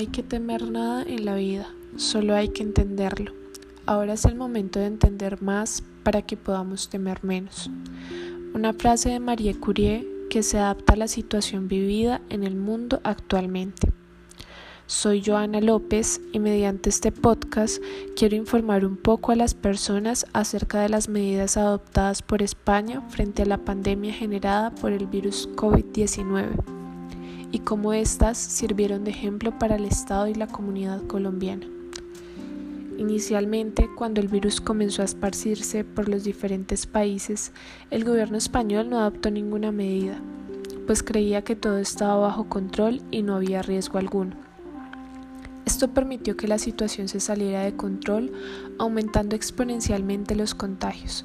hay que temer nada en la vida, solo hay que entenderlo. Ahora es el momento de entender más para que podamos temer menos. Una frase de Marie Curie que se adapta a la situación vivida en el mundo actualmente. Soy Joana López y mediante este podcast quiero informar un poco a las personas acerca de las medidas adoptadas por España frente a la pandemia generada por el virus COVID-19 y cómo éstas sirvieron de ejemplo para el Estado y la comunidad colombiana. Inicialmente, cuando el virus comenzó a esparcirse por los diferentes países, el gobierno español no adoptó ninguna medida, pues creía que todo estaba bajo control y no había riesgo alguno. Esto permitió que la situación se saliera de control, aumentando exponencialmente los contagios.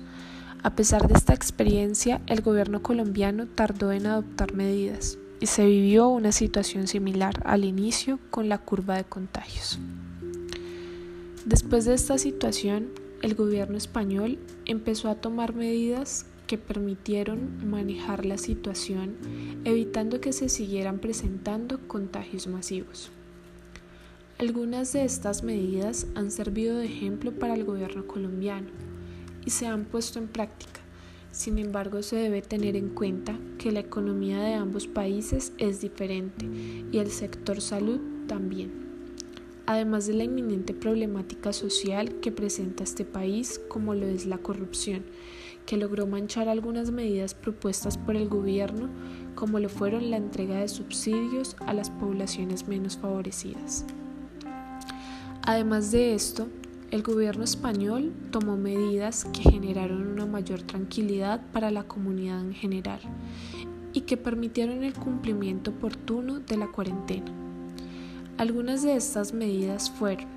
A pesar de esta experiencia, el gobierno colombiano tardó en adoptar medidas y se vivió una situación similar al inicio con la curva de contagios. Después de esta situación, el gobierno español empezó a tomar medidas que permitieron manejar la situación, evitando que se siguieran presentando contagios masivos. Algunas de estas medidas han servido de ejemplo para el gobierno colombiano y se han puesto en práctica. Sin embargo, se debe tener en cuenta que la economía de ambos países es diferente y el sector salud también. Además de la inminente problemática social que presenta este país, como lo es la corrupción, que logró manchar algunas medidas propuestas por el gobierno, como lo fueron la entrega de subsidios a las poblaciones menos favorecidas. Además de esto, el gobierno español tomó medidas que generaron una mayor tranquilidad para la comunidad en general y que permitieron el cumplimiento oportuno de la cuarentena. Algunas de estas medidas fueron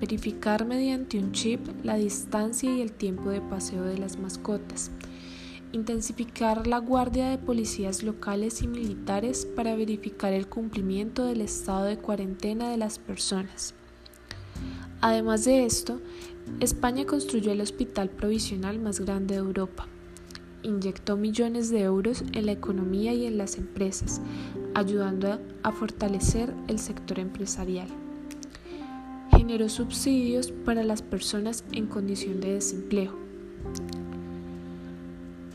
verificar mediante un chip la distancia y el tiempo de paseo de las mascotas, intensificar la guardia de policías locales y militares para verificar el cumplimiento del estado de cuarentena de las personas, Además de esto, España construyó el hospital provisional más grande de Europa. Inyectó millones de euros en la economía y en las empresas, ayudando a fortalecer el sector empresarial. Generó subsidios para las personas en condición de desempleo.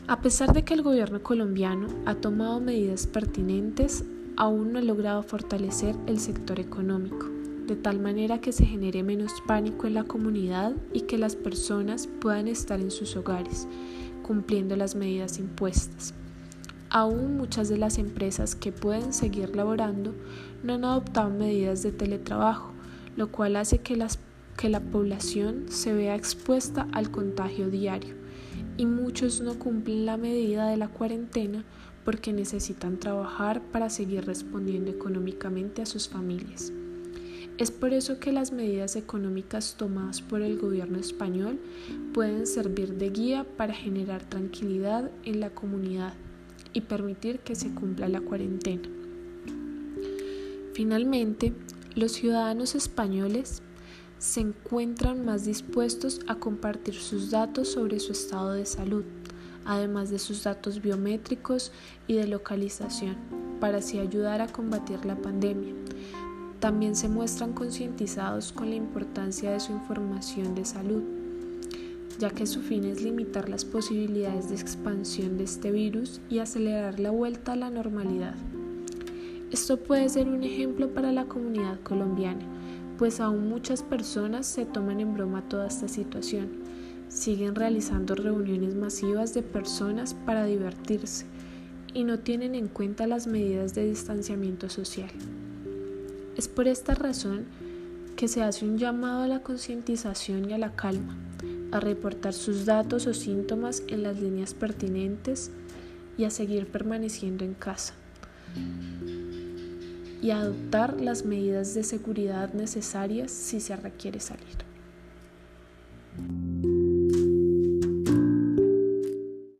A pesar de que el gobierno colombiano ha tomado medidas pertinentes, aún no ha logrado fortalecer el sector económico de tal manera que se genere menos pánico en la comunidad y que las personas puedan estar en sus hogares, cumpliendo las medidas impuestas. Aún muchas de las empresas que pueden seguir laborando no han adoptado medidas de teletrabajo, lo cual hace que, que la población se vea expuesta al contagio diario y muchos no cumplen la medida de la cuarentena porque necesitan trabajar para seguir respondiendo económicamente a sus familias. Es por eso que las medidas económicas tomadas por el gobierno español pueden servir de guía para generar tranquilidad en la comunidad y permitir que se cumpla la cuarentena. Finalmente, los ciudadanos españoles se encuentran más dispuestos a compartir sus datos sobre su estado de salud, además de sus datos biométricos y de localización, para así ayudar a combatir la pandemia también se muestran concientizados con la importancia de su información de salud, ya que su fin es limitar las posibilidades de expansión de este virus y acelerar la vuelta a la normalidad. Esto puede ser un ejemplo para la comunidad colombiana, pues aún muchas personas se toman en broma toda esta situación. Siguen realizando reuniones masivas de personas para divertirse y no tienen en cuenta las medidas de distanciamiento social. Es por esta razón que se hace un llamado a la concientización y a la calma, a reportar sus datos o síntomas en las líneas pertinentes y a seguir permaneciendo en casa y a adoptar las medidas de seguridad necesarias si se requiere salir.